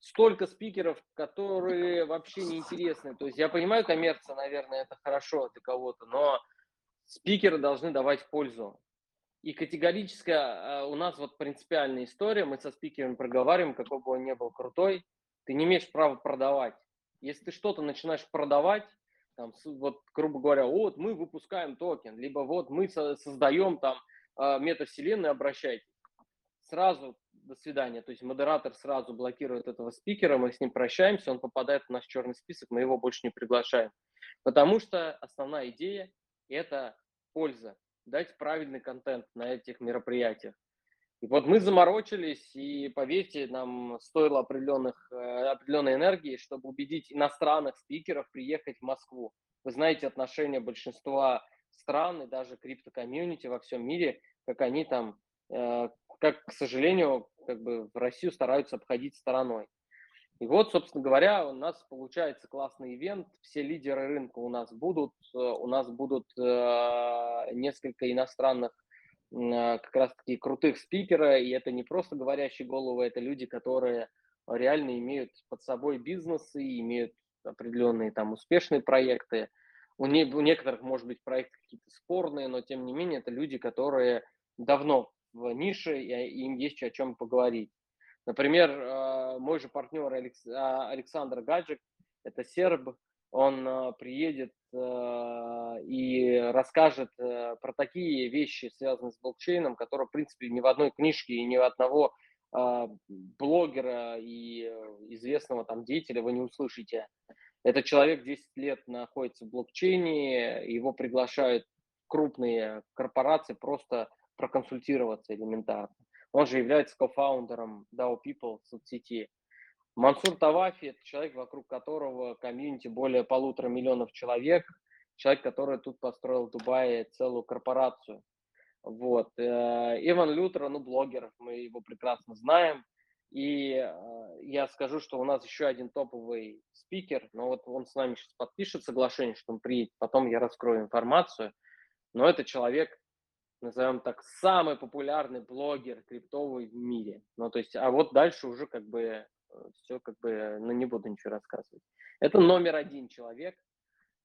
столько спикеров, которые вообще не интересны. То есть я понимаю, коммерция, наверное, это хорошо для кого-то, но спикеры должны давать пользу. И категорически а, у нас вот принципиальная история, мы со спикером проговариваем, какой бы он ни был крутой, ты не имеешь права продавать. Если ты что-то начинаешь продавать, там, вот, грубо говоря, вот мы выпускаем токен, либо вот мы создаем там а, метавселенную, обращайтесь. Сразу до свидания. То есть модератор сразу блокирует этого спикера, мы с ним прощаемся, он попадает в наш черный список, мы его больше не приглашаем. Потому что основная идея – это польза дать правильный контент на этих мероприятиях. И вот мы заморочились, и поверьте, нам стоило определенных, э, определенной энергии, чтобы убедить иностранных спикеров приехать в Москву. Вы знаете отношение большинства стран и даже криптокомьюнити во всем мире, как они там, э, как, к сожалению, как бы в Россию стараются обходить стороной. И вот, собственно говоря, у нас получается классный ивент, все лидеры рынка у нас будут, э, у нас будут несколько иностранных как раз-таки крутых спикера, и это не просто говорящие головы, это люди, которые реально имеют под собой бизнесы, имеют определенные там успешные проекты. У, не, у некоторых, может быть, проекты какие-то спорные, но тем не менее это люди, которые давно в нише, и им есть о чем поговорить. Например, э, мой же партнер а, Александр Гаджик, это серб, он приедет и расскажет про такие вещи, связанные с блокчейном, которые, в принципе, ни в одной книжке и ни у одного блогера и известного там деятеля вы не услышите. Этот человек 10 лет находится в блокчейне, его приглашают крупные корпорации просто проконсультироваться элементарно. Он же является кофаундером DAO People соцсети. Мансур Тавафи – это человек, вокруг которого комьюнити более полутора миллионов человек, человек, который тут построил в Дубае целую корпорацию. Вот. Э, Иван Лютер, ну, блогер, мы его прекрасно знаем. И э, я скажу, что у нас еще один топовый спикер, но вот он с нами сейчас подпишет соглашение, что он приедет, потом я раскрою информацию. Но это человек, назовем так, самый популярный блогер криптовый в мире. Ну, то есть, а вот дальше уже как бы все как бы, ну, не буду ничего рассказывать. Это номер один человек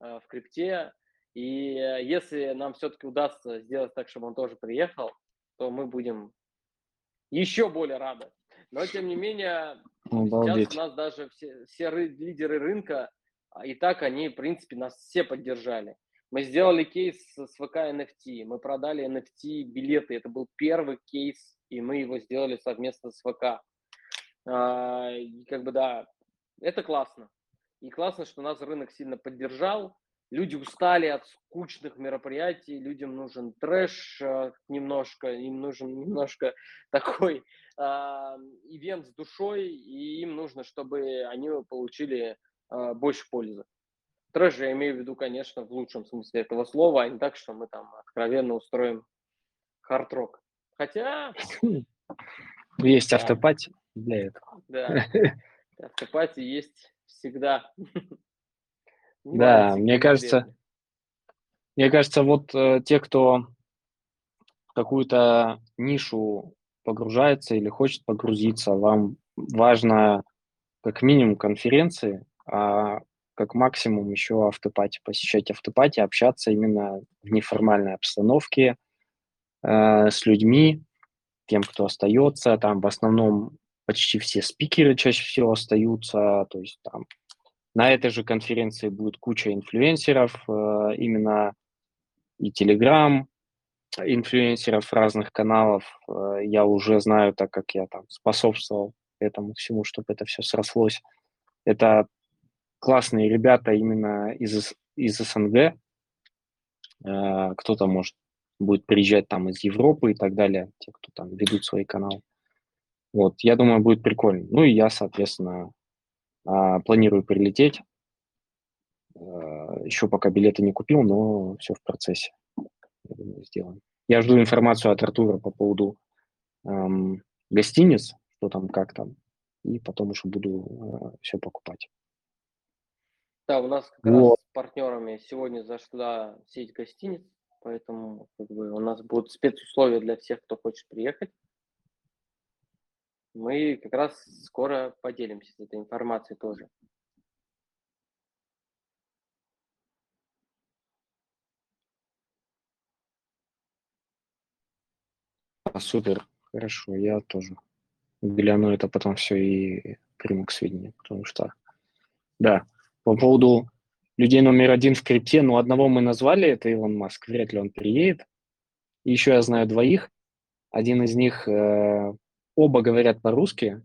э, в крипте. И э, если нам все-таки удастся сделать так, чтобы он тоже приехал, то мы будем еще более рады. Но, тем не менее, Обалдеть. сейчас у нас даже все, все лидеры рынка, а, и так они, в принципе, нас все поддержали. Мы сделали кейс с ВК NFT, мы продали NFT билеты, это был первый кейс, и мы его сделали совместно с ВК. А, и как бы да, это классно. И классно, что нас рынок сильно поддержал. Люди устали от скучных мероприятий, людям нужен трэш а, немножко, им нужен немножко такой э, ивент с душой, и им нужно, чтобы они получили э, больше пользы. Трэш я имею в виду, конечно, в лучшем смысле этого слова, а не так, что мы там откровенно устроим хард-рок. Хотя... Есть автопати для этого. Да, автопати есть всегда. Да, мне кажется, мне кажется, вот э, те, кто какую-то нишу погружается или хочет погрузиться, вам важно как минимум конференции, а как максимум еще автопати, посещать автопати, общаться именно в неформальной обстановке э, с людьми, тем, кто остается. Там в основном почти все спикеры чаще всего остаются, то есть там на этой же конференции будет куча инфлюенсеров, э, именно и Telegram, инфлюенсеров разных каналов. Э, я уже знаю, так как я там способствовал этому всему, чтобы это все срослось. Это классные ребята именно из, из СНГ. Э, кто-то, может, будет приезжать там из Европы и так далее, те, кто там ведут свои каналы. Вот, я думаю, будет прикольно. Ну и я, соответственно, э, планирую прилететь. Э, еще пока билеты не купил, но все в процессе. Я думаю, сделаем. Я жду информацию от Артура по поводу эм, гостиниц, что там, как там. и потом уже буду э, все покупать. Да, у нас как вот. раз с партнерами сегодня зашла сеть гостиниц, поэтому как бы, у нас будут спецусловия для всех, кто хочет приехать. Мы как раз скоро поделимся этой информацией тоже. А, супер, хорошо, я тоже гляну это потом все и приму к сведению, потому что, да, по поводу людей номер один в крипте, ну, одного мы назвали, это Илон Маск, вряд ли он приедет. Еще я знаю двоих. Один из них, э, оба говорят по-русски,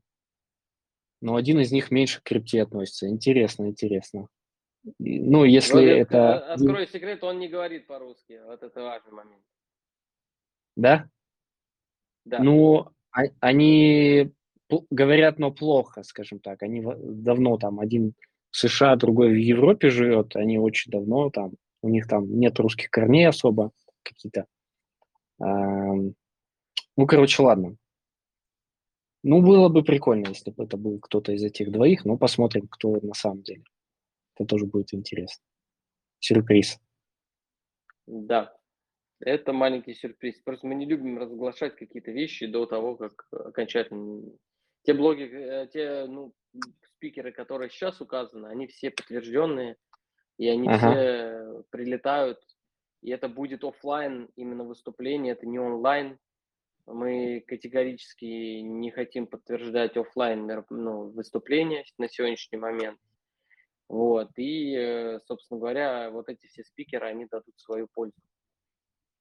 но один из них меньше к крипте относится. Интересно, интересно. Ну, если вот это... Э, открою секрет, он не говорит по-русски. Вот это важный момент. Да? Да. Ну, а, они говорят, но плохо, скажем так. Они давно там один в США, другой в Европе живет, они очень давно там, у них там нет русских корней особо какие-то. Ну, короче, ладно. Ну, было бы прикольно, если бы это был кто-то из этих двоих, но посмотрим, кто на самом деле. Это тоже будет интересно. Сюрприз. Да, это маленький сюрприз. Просто мы не любим разглашать какие-то вещи до того, как окончательно... Те блоги, э, те ну, спикеры, которые сейчас указаны, они все подтвержденные, и они ага. все прилетают, и это будет офлайн именно выступление, это не онлайн. Мы категорически не хотим подтверждать офлайн ну, выступления на сегодняшний момент. Вот, и, э, собственно говоря, вот эти все спикеры, они дадут свою пользу.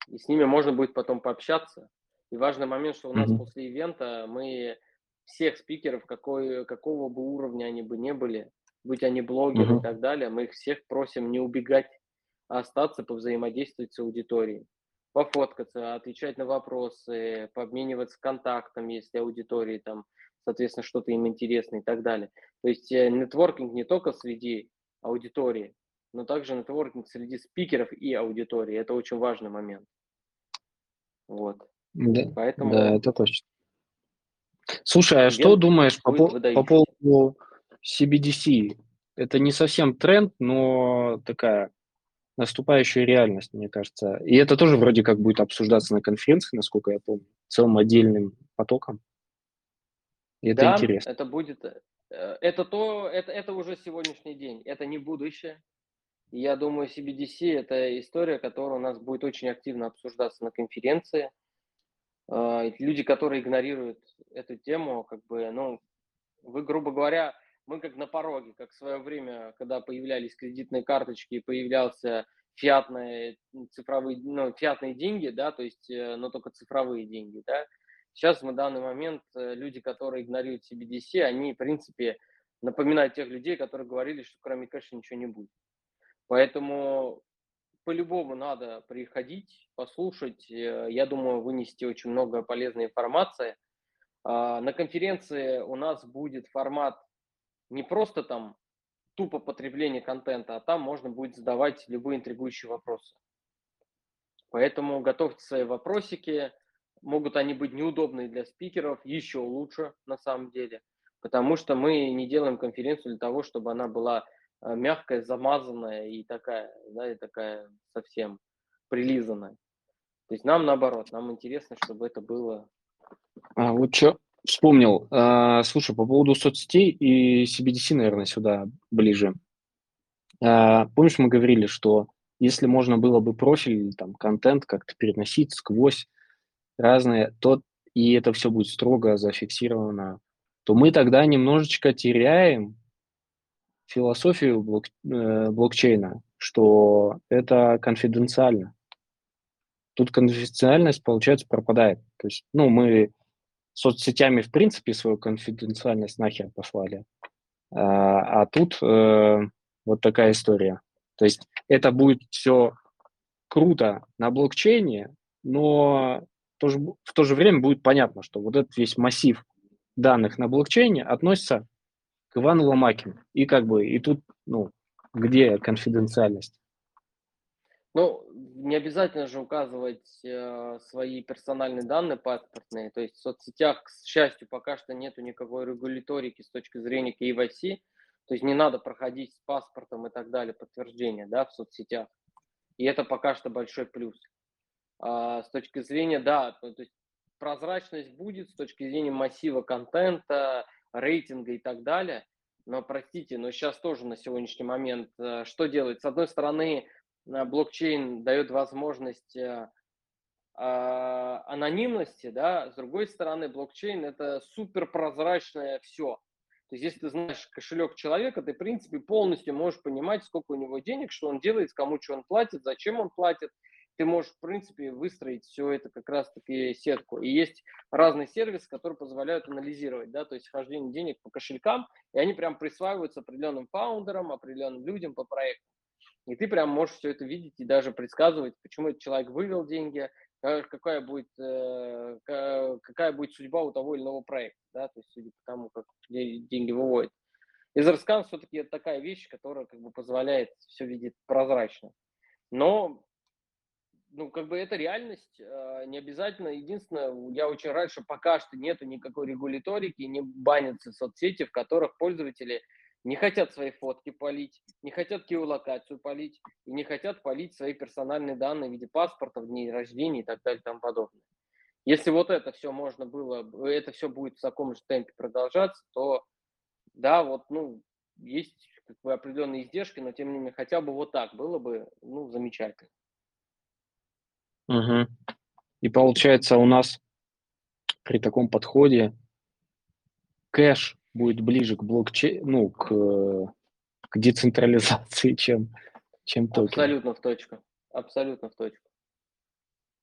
И с ними можно будет потом пообщаться. И важный момент, что у нас mm-hmm. после ивента мы всех спикеров, какой, какого бы уровня они бы не были, будь они блогеры uh-huh. и так далее, мы их всех просим не убегать, а остаться, повзаимодействовать с аудиторией, пофоткаться, отвечать на вопросы, пообмениваться контактом, если аудитории там, соответственно, что-то им интересно и так далее. То есть э, нетворкинг не только среди аудитории, но также нетворкинг среди спикеров и аудитории. Это очень важный момент. Вот. Да, Поэтому... да это точно. Слушай, а что думаешь по, по поводу CBDC? Это не совсем тренд, но такая наступающая реальность, мне кажется. И это тоже вроде как будет обсуждаться на конференции, насколько я помню, целым отдельным потоком. И это да, интересно. это будет... Э, это то, это, это уже сегодняшний день, это не будущее. И я думаю, CBDC – это история, которая у нас будет очень активно обсуждаться на конференции. А, люди, которые игнорируют эту тему, как бы, ну, вы, грубо говоря, мы как на пороге, как в свое время, когда появлялись кредитные карточки, появлялся фиатные цифровые, ну, фиатные деньги, да, то есть, э, но только цифровые деньги, да. Сейчас на данный момент э, люди, которые игнорируют CBDC, они, в принципе, напоминают тех людей, которые говорили, что кроме кэша ничего не будет. Поэтому по-любому надо приходить, послушать. Э, я думаю, вынести очень много полезной информации. А, на конференции у нас будет формат не просто там тупо потребление контента, а там можно будет задавать любые интригующие вопросы. Поэтому готовьте свои вопросики. Могут они быть неудобные для спикеров, еще лучше на самом деле, потому что мы не делаем конференцию для того, чтобы она была Э, мягкая, замазанная и такая, да, и такая совсем прилизанная. То есть нам наоборот, нам интересно, чтобы это было. А вот что вспомнил. А, слушай, по поводу соцсетей и CBDC, наверное, сюда ближе. А, помнишь, мы говорили, что если можно было бы профиль, там, контент как-то переносить сквозь разные, то и это все будет строго зафиксировано, то мы тогда немножечко теряем философию блок, э, блокчейна, что это конфиденциально. Тут конфиденциальность, получается, пропадает. То есть, ну, мы соцсетями, в принципе, свою конфиденциальность нахер послали. А, а тут э, вот такая история. То есть это будет все круто на блокчейне, но тоже, в то же время будет понятно, что вот этот весь массив данных на блокчейне относится к Ивану Ломакину. И как бы, и тут, ну, где конфиденциальность? Ну, не обязательно же указывать э, свои персональные данные паспортные. То есть в соцсетях, к счастью, пока что нету никакой регуляторики с точки зрения KYC. То есть не надо проходить с паспортом и так далее подтверждение да, в соцсетях. И это пока что большой плюс. А, с точки зрения, да, то есть прозрачность будет с точки зрения массива контента, рейтинга и так далее. Но, простите, но сейчас тоже на сегодняшний момент э, что делать? С одной стороны, блокчейн дает возможность э, а, анонимности, да, с другой стороны, блокчейн это супер прозрачное все. То есть, если ты знаешь кошелек человека, ты, в принципе, полностью можешь понимать, сколько у него денег, что он делает, кому что он платит, зачем он платит, ты можешь, в принципе, выстроить все это как раз-таки сетку. И есть разные сервисы, которые позволяют анализировать, да, то есть хождение денег по кошелькам, и они прям присваиваются определенным фаундерам, определенным людям по проекту. И ты прям можешь все это видеть и даже предсказывать, почему этот человек вывел деньги, какая будет, э, какая будет судьба у того или иного проекта, да, то есть судя по тому, как деньги выводят. Изерскан все-таки это такая вещь, которая как бы позволяет все видеть прозрачно. Но ну, как бы это реальность, а, не обязательно. Единственное, я очень рад, что пока что нету никакой регуляторики, не банятся соцсети, в которых пользователи не хотят свои фотки полить, не хотят геолокацию полить и не хотят полить свои персональные данные в виде паспорта, дней рождения и так далее и тому подобное. Если вот это все можно было, это все будет в таком же темпе продолжаться, то да, вот, ну, есть как бы определенные издержки, но тем не менее хотя бы вот так было бы, ну, замечательно. Угу. И получается у нас при таком подходе кэш будет ближе к блокчейну, ну, к, к децентрализации, чем, чем токен. Абсолютно в точку. Абсолютно в точку.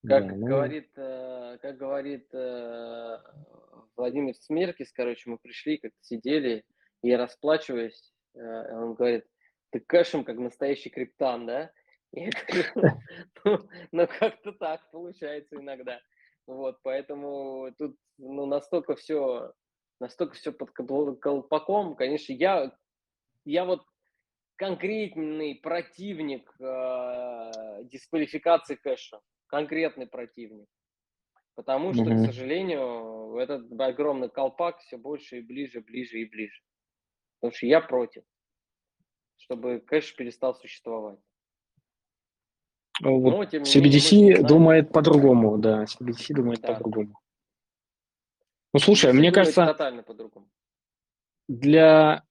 Как да, ну... говорит, э, как говорит э, Владимир Смеркис, короче, мы пришли, как сидели, и я расплачиваюсь, э, он говорит, ты кэшем, как настоящий криптан, да? Я говорю, ну, ну как-то так получается иногда. Вот, поэтому тут ну, настолько все, настолько все под колпаком. Конечно, я, я вот конкретный противник э, дисквалификации кэша, конкретный противник. Потому что, mm-hmm. к сожалению, этот огромный колпак все больше и ближе, ближе и ближе. Потому что я против, чтобы кэш перестал существовать. Вот Но, тем CBDC менее, думает по-другому, да, CBDC думает да. по-другому. Ну, слушай, мне кажется, тотально по-другому. для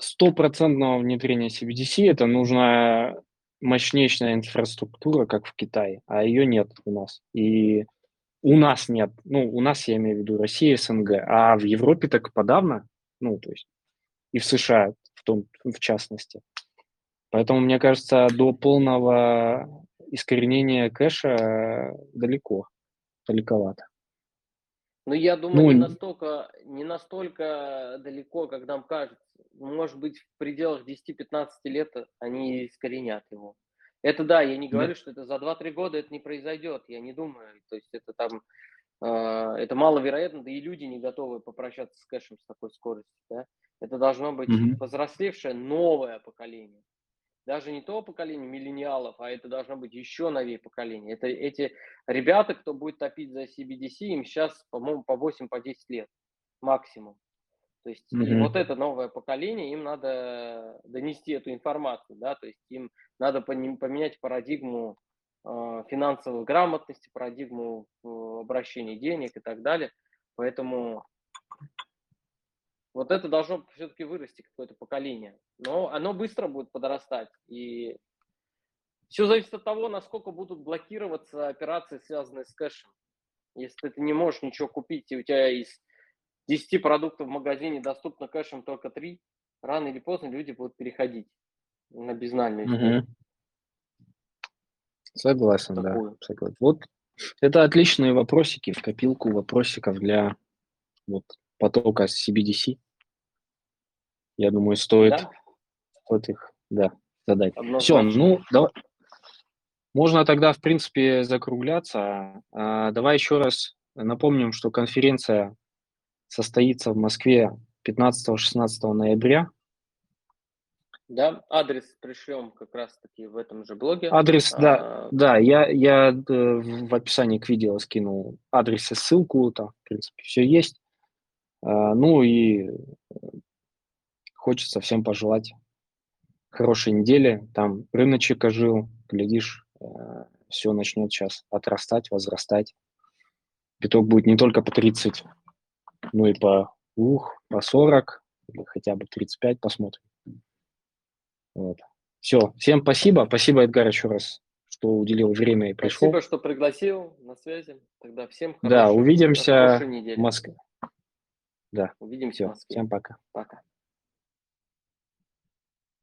стопроцентного внедрения CBDC это нужна мощнейшая инфраструктура, как в Китае, а ее нет у нас. И у нас нет, ну, у нас, я имею в виду, Россия, СНГ, а в Европе так подавно, ну, то есть, и в США в том, в частности. Поэтому, мне кажется, до полного искоренения кэша далеко, далековато. Ну, я думаю, ну, не, настолько, не настолько далеко, как нам кажется. Может быть, в пределах 10-15 лет они искоренят его. Это да, я не говорю, да. что это за 2-3 года это не произойдет, я не думаю. То есть это там, э, это маловероятно, да и люди не готовы попрощаться с кэшем с такой скоростью. Да? Это должно быть mm-hmm. повзрослевшее новое поколение даже не то поколение миллениалов, а это должно быть еще новее поколение. Это эти ребята, кто будет топить за CBDC, им сейчас, по-моему, по 8-10 по лет максимум. То есть mm-hmm. вот это новое поколение, им надо донести эту информацию, да, то есть им надо поменять парадигму э, финансовой грамотности, парадигму э, обращения денег и так далее. Поэтому вот это должно все-таки вырасти какое-то поколение. Но оно быстро будет подрастать. И все зависит от того, насколько будут блокироваться операции, связанные с кэшем. Если ты не можешь ничего купить, и у тебя из 10 продуктов в магазине доступно кэшем только 3, рано или поздно люди будут переходить на безнальную угу. Согласен, Такую. да. Согласен. Вот это отличные вопросики в копилку вопросиков для вот потока CBDC. Я думаю, стоит, да? стоит их да, задать. Все, ну, давай. Можно тогда, в принципе, закругляться. А, давай еще раз напомним, что конференция состоится в Москве 15-16 ноября. Да, адрес пришлем как раз-таки в этом же блоге. Адрес, да, А, да, я, я э, в описании к видео скинул адрес и ссылку, там, в принципе, все есть. А, Ну и э, хочется всем пожелать хорошей недели. Там рыночек ожил, глядишь, все начнет сейчас отрастать, возрастать. Биток будет не только по 30, но и по, ух, по 40, или хотя бы 35 посмотрим. Вот. Все, всем спасибо. Спасибо, Эдгар, еще раз, что уделил время и пришел. Спасибо, что пригласил на связи. Тогда всем Да, хорошей- увидимся в. Москве. Да, Увидимся все, всем пока. Пока.